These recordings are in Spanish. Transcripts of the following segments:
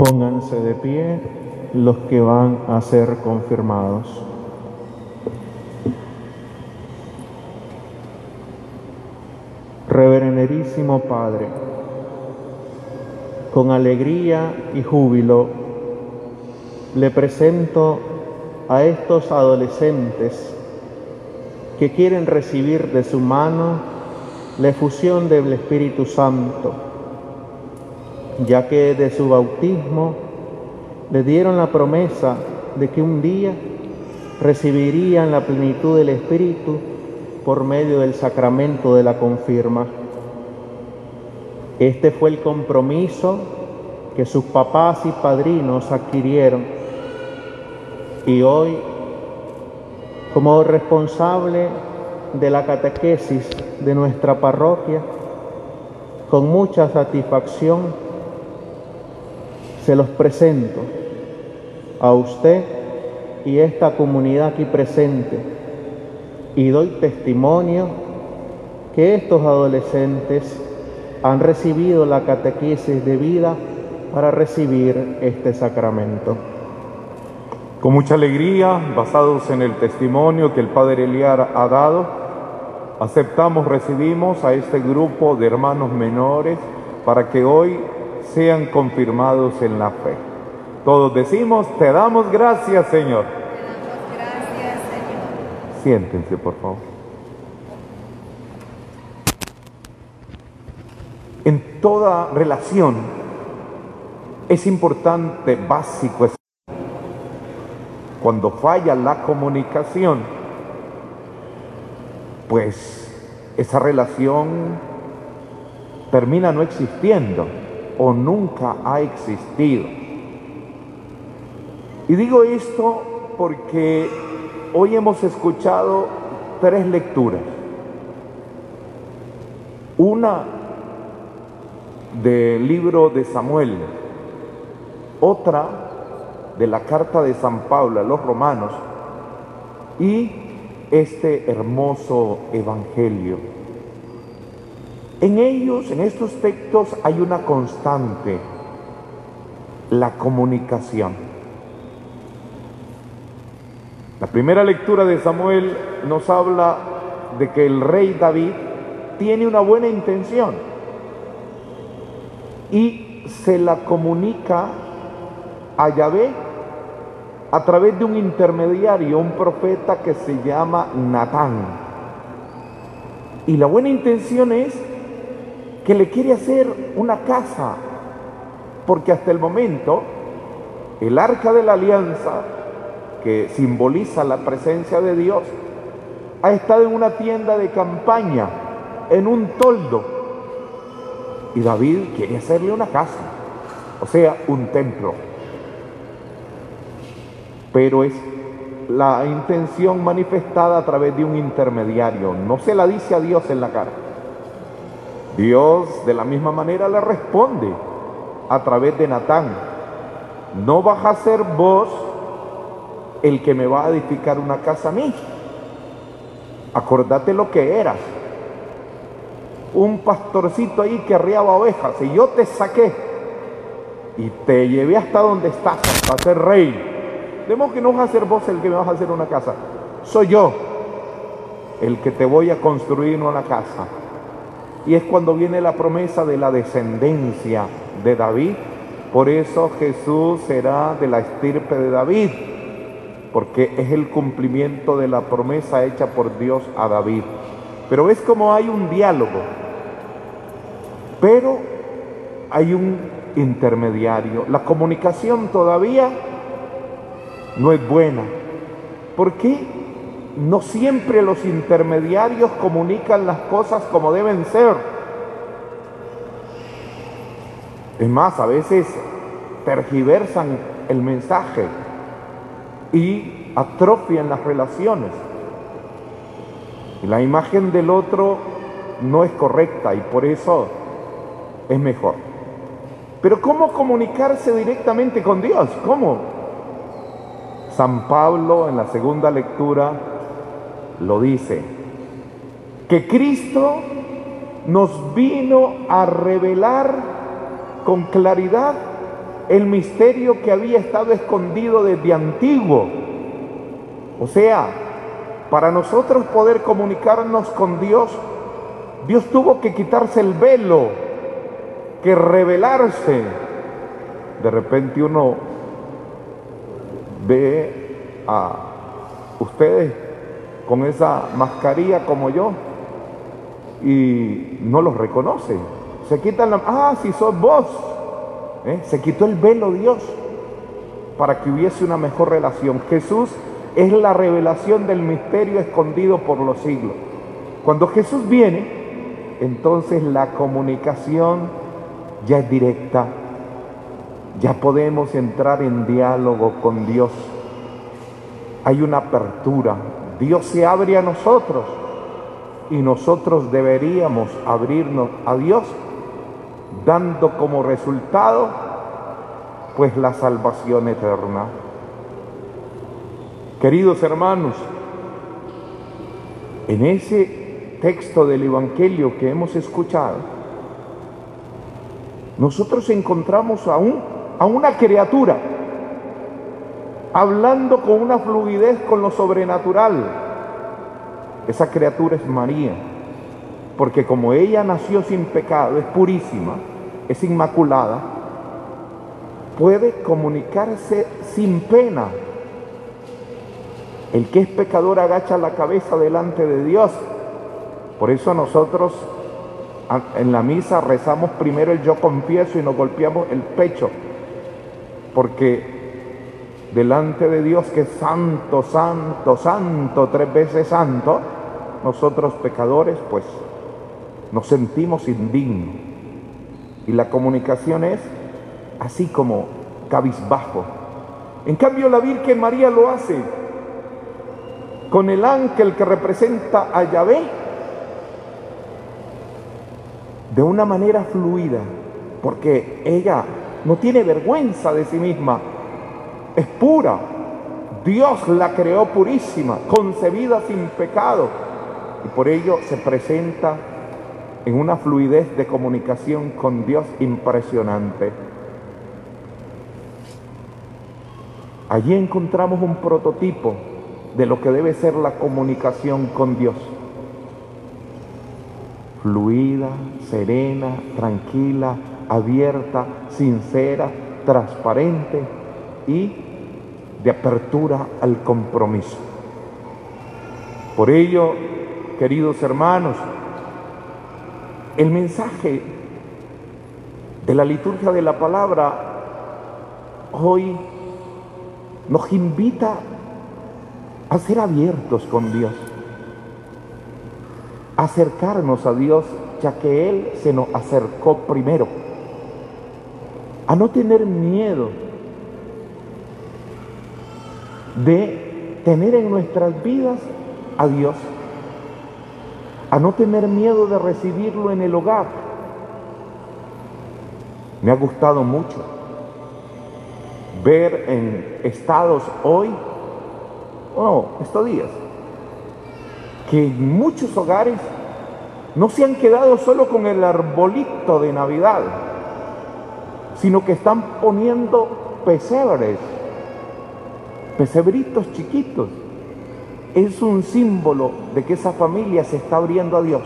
Pónganse de pie los que van a ser confirmados. Reverenderísimo Padre, con alegría y júbilo le presento a estos adolescentes que quieren recibir de su mano la efusión del Espíritu Santo, ya que de su bautismo le dieron la promesa de que un día recibirían la plenitud del Espíritu por medio del sacramento de la confirma. Este fue el compromiso que sus papás y padrinos adquirieron y hoy, como responsable de la catequesis de nuestra parroquia, con mucha satisfacción se los presento a usted y esta comunidad aquí presente y doy testimonio que estos adolescentes han recibido la catequesis de vida para recibir este sacramento. Con mucha alegría, basados en el testimonio que el Padre Eliar ha dado, aceptamos, recibimos a este grupo de hermanos menores para que hoy sean confirmados en la fe. Todos decimos, te damos gracias, Señor. Gracias, Señor. Siéntense, por favor. En toda relación es importante, básico, es cuando falla la comunicación, pues esa relación termina no existiendo o nunca ha existido. Y digo esto porque hoy hemos escuchado tres lecturas. Una del libro de Samuel, otra de la carta de San Pablo a los romanos y este hermoso evangelio. En ellos, en estos textos, hay una constante, la comunicación. La primera lectura de Samuel nos habla de que el rey David tiene una buena intención y se la comunica a Yahvé a través de un intermediario, un profeta que se llama Natán. Y la buena intención es que le quiere hacer una casa, porque hasta el momento el arca de la alianza, que simboliza la presencia de Dios, ha estado en una tienda de campaña, en un toldo. Y David quiere hacerle una casa, o sea, un templo pero es la intención manifestada a través de un intermediario. No se la dice a Dios en la cara. Dios de la misma manera le responde a través de Natán. No vas a ser vos el que me va a edificar una casa a mí. Acordate lo que eras. Un pastorcito ahí que arriaba ovejas y yo te saqué y te llevé hasta donde estás, hasta ser rey de que no vas a ser vos el que me vas a hacer una casa. Soy yo el que te voy a construir una casa. Y es cuando viene la promesa de la descendencia de David. Por eso Jesús será de la estirpe de David, porque es el cumplimiento de la promesa hecha por Dios a David. Pero es como hay un diálogo, pero hay un intermediario. La comunicación todavía no es buena. ¿Por qué? No siempre los intermediarios comunican las cosas como deben ser. Es más, a veces tergiversan el mensaje y atrofian las relaciones. La imagen del otro no es correcta y por eso es mejor. Pero ¿cómo comunicarse directamente con Dios? ¿Cómo? San Pablo en la segunda lectura lo dice, que Cristo nos vino a revelar con claridad el misterio que había estado escondido desde antiguo. O sea, para nosotros poder comunicarnos con Dios, Dios tuvo que quitarse el velo, que revelarse. De repente uno ve a ustedes con esa mascarilla como yo y no los reconoce. Se quitan la... Ah, si sos vos. ¿Eh? Se quitó el velo Dios para que hubiese una mejor relación. Jesús es la revelación del misterio escondido por los siglos. Cuando Jesús viene, entonces la comunicación ya es directa. Ya podemos entrar en diálogo con Dios. Hay una apertura. Dios se abre a nosotros y nosotros deberíamos abrirnos a Dios dando como resultado pues la salvación eterna. Queridos hermanos, en ese texto del Evangelio que hemos escuchado, nosotros encontramos a, un, a una criatura hablando con una fluidez con lo sobrenatural. Esa criatura es María, porque como ella nació sin pecado, es purísima, es inmaculada, puede comunicarse sin pena el que es pecador agacha la cabeza delante de Dios. Por eso nosotros en la misa rezamos primero el yo confieso y nos golpeamos el pecho. Porque delante de Dios que es santo, santo, santo, tres veces santo, nosotros pecadores pues nos sentimos indignos. Y la comunicación es así como cabizbajo. En cambio la Virgen María lo hace con el ángel que representa a Yahvé de una manera fluida, porque ella no tiene vergüenza de sí misma, es pura. Dios la creó purísima, concebida sin pecado, y por ello se presenta en una fluidez de comunicación con Dios impresionante. Allí encontramos un prototipo de lo que debe ser la comunicación con Dios. Fluida, serena, tranquila, abierta, sincera, transparente y de apertura al compromiso. Por ello, queridos hermanos, el mensaje de la liturgia de la palabra hoy nos invita a ser abiertos con Dios, acercarnos a Dios ya que Él se nos acercó primero, a no tener miedo de tener en nuestras vidas a Dios, a no tener miedo de recibirlo en el hogar. Me ha gustado mucho ver en estados hoy oh, estos días, que muchos hogares no se han quedado solo con el arbolito de Navidad, sino que están poniendo pesebres, pesebritos chiquitos. Es un símbolo de que esa familia se está abriendo a Dios.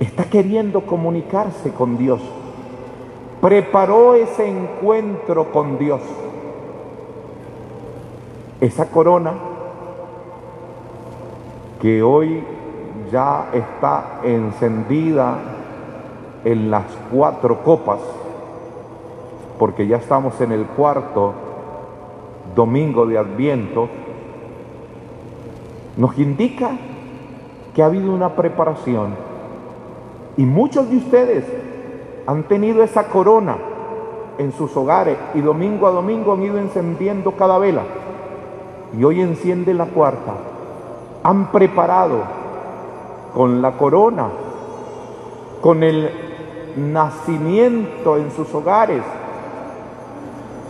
Está queriendo comunicarse con Dios. Preparó ese encuentro con Dios. Esa corona que hoy ya está encendida en las cuatro copas, porque ya estamos en el cuarto domingo de Adviento, nos indica que ha habido una preparación. Y muchos de ustedes han tenido esa corona en sus hogares y domingo a domingo han ido encendiendo cada vela. Y hoy enciende la cuarta, han preparado con la corona, con el nacimiento en sus hogares,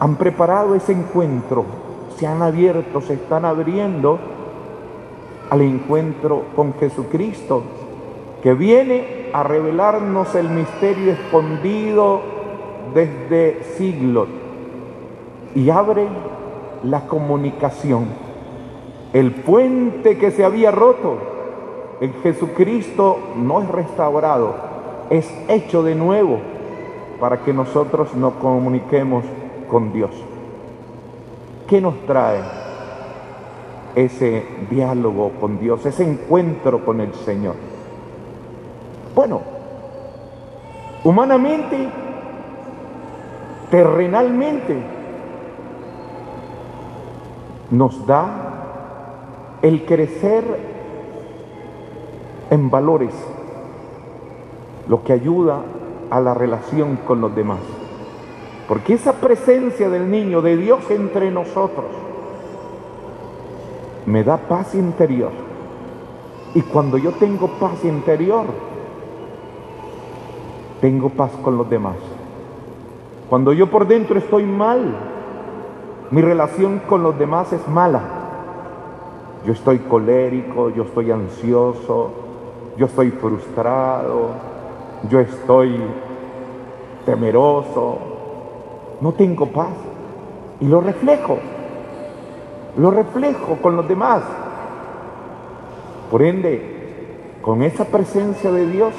han preparado ese encuentro, se han abierto, se están abriendo al encuentro con Jesucristo, que viene a revelarnos el misterio escondido desde siglos y abre la comunicación. El puente que se había roto en Jesucristo no es restaurado, es hecho de nuevo para que nosotros nos comuniquemos con Dios. ¿Qué nos trae ese diálogo con Dios, ese encuentro con el Señor? Bueno, humanamente, terrenalmente, nos da el crecer en valores, lo que ayuda a la relación con los demás. Porque esa presencia del niño, de Dios entre nosotros, me da paz interior. Y cuando yo tengo paz interior, tengo paz con los demás. Cuando yo por dentro estoy mal, mi relación con los demás es mala. Yo estoy colérico, yo estoy ansioso, yo estoy frustrado, yo estoy temeroso, no tengo paz. Y lo reflejo, lo reflejo con los demás. Por ende, con esa presencia de Dios,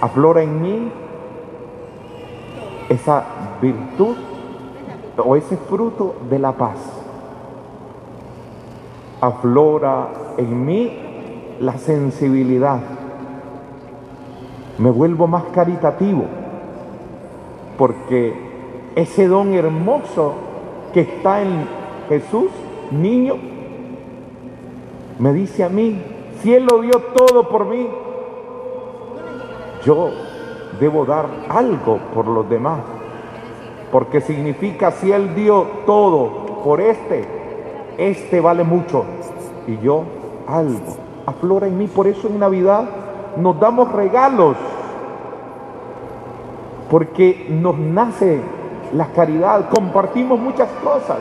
aflora en mí esa virtud o ese fruto de la paz. Aflora en mí la sensibilidad. Me vuelvo más caritativo porque ese don hermoso que está en Jesús, niño, me dice a mí, si Él lo dio todo por mí, yo debo dar algo por los demás. Porque significa si Él dio todo por este, este vale mucho. Y yo algo. Aflora en mí. Por eso en Navidad nos damos regalos. Porque nos nace la caridad. Compartimos muchas cosas.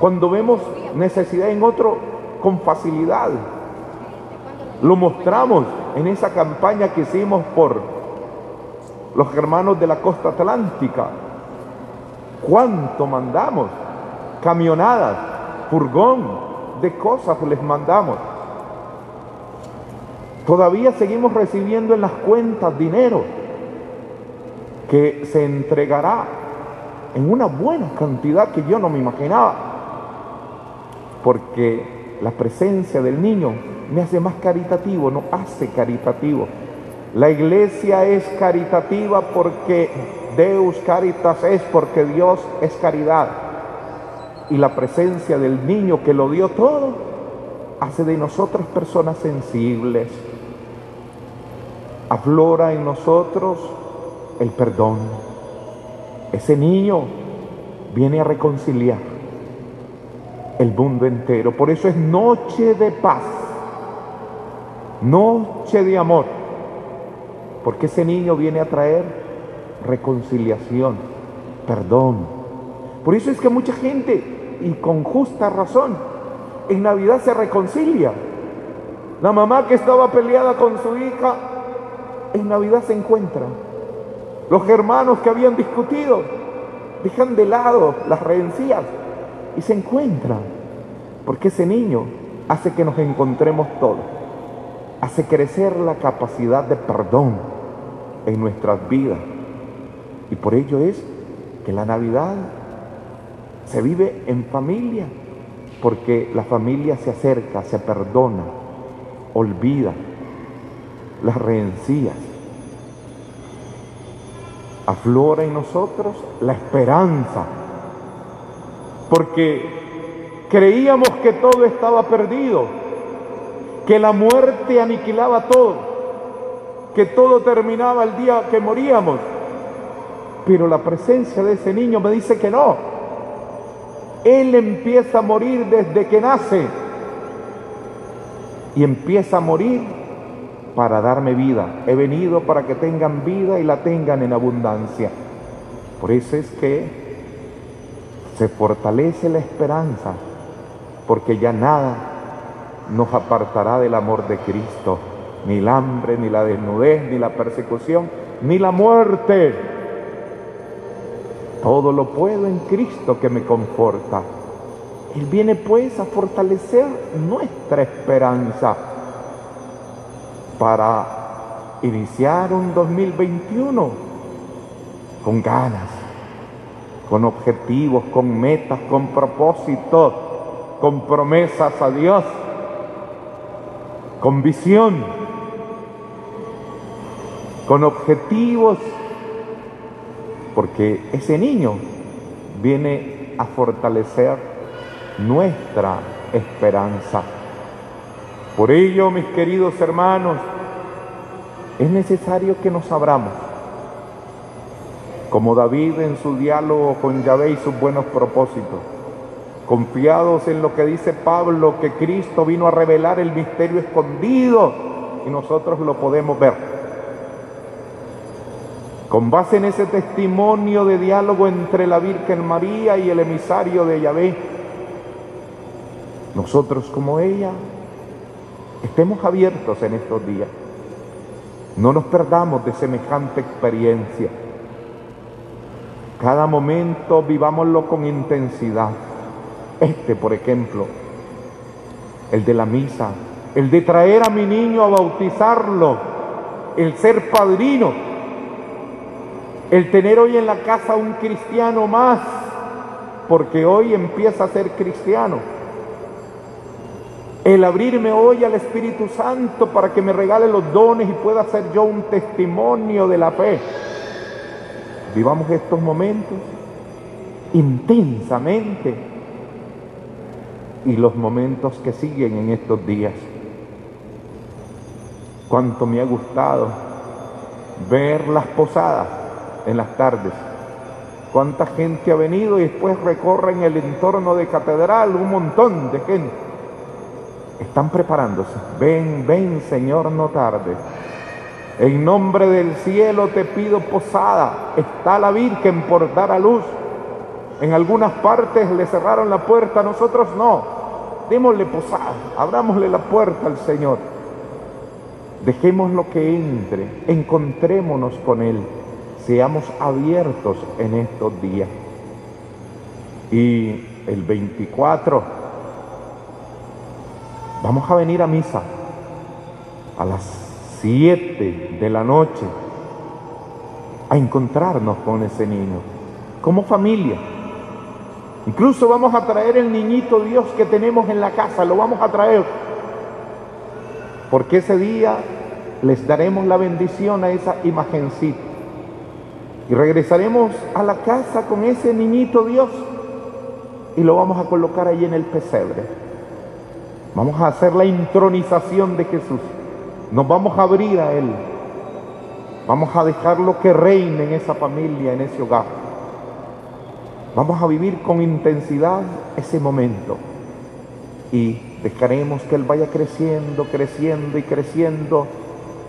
Cuando vemos necesidad en otro, con facilidad. Lo mostramos en esa campaña que hicimos por los hermanos de la costa atlántica. ¿Cuánto mandamos? Camionadas, furgón de cosas les mandamos. Todavía seguimos recibiendo en las cuentas dinero que se entregará en una buena cantidad que yo no me imaginaba. Porque la presencia del niño me hace más caritativo, no hace caritativo. La iglesia es caritativa porque Deus Caritas es porque Dios es caridad. Y la presencia del niño que lo dio todo hace de nosotros personas sensibles. Aflora en nosotros el perdón. Ese niño viene a reconciliar el mundo entero. Por eso es noche de paz, noche de amor, porque ese niño viene a traer reconciliación, perdón. Por eso es que mucha gente, y con justa razón, en Navidad se reconcilia. La mamá que estaba peleada con su hija, en Navidad se encuentra. Los hermanos que habían discutido, dejan de lado las rencillas y se encuentran. Porque ese niño hace que nos encontremos todos. Hace crecer la capacidad de perdón en nuestras vidas. Y por ello es que la Navidad se vive en familia. Porque la familia se acerca, se perdona, olvida las rencillas. Aflora en nosotros la esperanza. Porque creíamos que todo estaba perdido, que la muerte aniquilaba todo, que todo terminaba el día que moríamos. Pero la presencia de ese niño me dice que no. Él empieza a morir desde que nace y empieza a morir para darme vida. He venido para que tengan vida y la tengan en abundancia. Por eso es que se fortalece la esperanza, porque ya nada nos apartará del amor de Cristo. ni el hambre, ni la desnudez, ni la persecución, ni la muerte. Todo lo puedo en Cristo que me conforta. Él viene pues a fortalecer nuestra esperanza para iniciar un 2021 con ganas, con objetivos, con metas, con propósitos, con promesas a Dios, con visión, con objetivos, porque ese niño viene a fortalecer nuestra esperanza. Por ello, mis queridos hermanos, es necesario que nos abramos, como David en su diálogo con Yahvé y sus buenos propósitos, confiados en lo que dice Pablo, que Cristo vino a revelar el misterio escondido y nosotros lo podemos ver. Con base en ese testimonio de diálogo entre la Virgen María y el emisario de Yahvé, nosotros como ella estemos abiertos en estos días. No nos perdamos de semejante experiencia. Cada momento vivámoslo con intensidad. Este, por ejemplo, el de la misa, el de traer a mi niño a bautizarlo, el ser padrino, el tener hoy en la casa un cristiano más, porque hoy empieza a ser cristiano el abrirme hoy al Espíritu Santo para que me regale los dones y pueda ser yo un testimonio de la fe. Vivamos estos momentos intensamente y los momentos que siguen en estos días. Cuánto me ha gustado ver las posadas en las tardes. Cuánta gente ha venido y después recorren el entorno de catedral, un montón de gente están preparándose. Ven, ven, Señor, no tarde. En nombre del cielo te pido posada. Está la Virgen por dar a luz. En algunas partes le cerraron la puerta, nosotros no. Démosle posada, abrámosle la puerta al Señor. Dejemos lo que entre, encontrémonos con Él, seamos abiertos en estos días. Y el 24 Vamos a venir a misa a las 7 de la noche a encontrarnos con ese niño, como familia. Incluso vamos a traer el niñito Dios que tenemos en la casa, lo vamos a traer. Porque ese día les daremos la bendición a esa imagencita. Y regresaremos a la casa con ese niñito Dios y lo vamos a colocar ahí en el pesebre. Vamos a hacer la intronización de Jesús. Nos vamos a abrir a Él. Vamos a dejarlo que reine en esa familia, en ese hogar. Vamos a vivir con intensidad ese momento. Y dejaremos que Él vaya creciendo, creciendo y creciendo,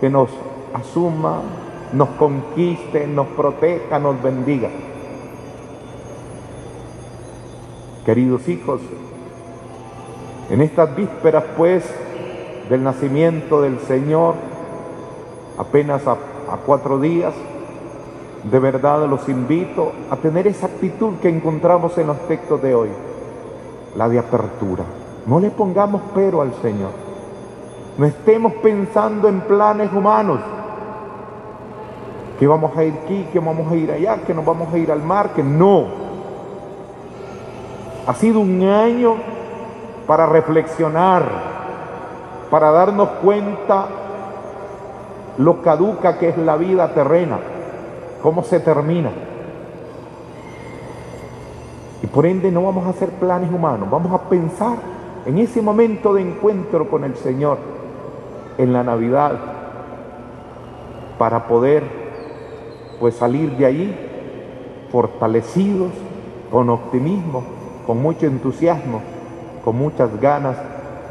que nos asuma, nos conquiste, nos proteja, nos bendiga. Queridos hijos, en estas vísperas, pues, del nacimiento del Señor, apenas a, cuatro días, de verdad los invito a tener esa actitud que encontramos en los textos de hoy, la de apertura. No le pongamos pero al Señor. No estemos pensando en planes humanos, que vamos a ir aquí, que vamos a ir allá, que nos vamos a ir al mar, que no. Ha sido un año para reflexionar, para darnos cuenta lo caduca que es la vida terrena, cómo se termina. Y por ende no vamos a hacer planes humanos, vamos a pensar en ese momento de encuentro con el Señor, en la Navidad, para poder pues salir de ahí fortalecidos, con optimismo, con mucho entusiasmo, con muchas ganas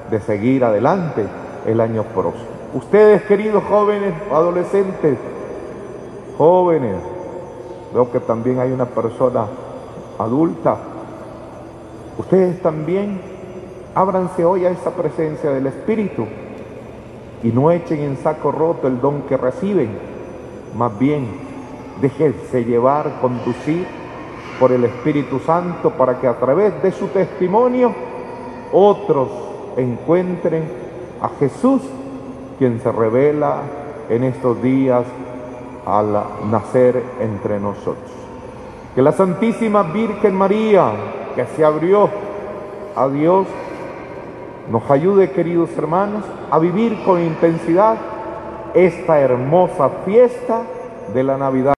de seguir adelante el año próximo. Ustedes, queridos jóvenes, adolescentes, jóvenes, veo que también hay una persona adulta, ustedes también ábranse hoy a esa presencia del Espíritu y no echen en saco roto el don que reciben. Más bien, déjense llevar, conducir por el Espíritu Santo para que a través de su testimonio otros encuentren a Jesús, quien se revela en estos días al nacer entre nosotros. Que la Santísima Virgen María, que se abrió a Dios, nos ayude, queridos hermanos, a vivir con intensidad esta hermosa fiesta de la Navidad.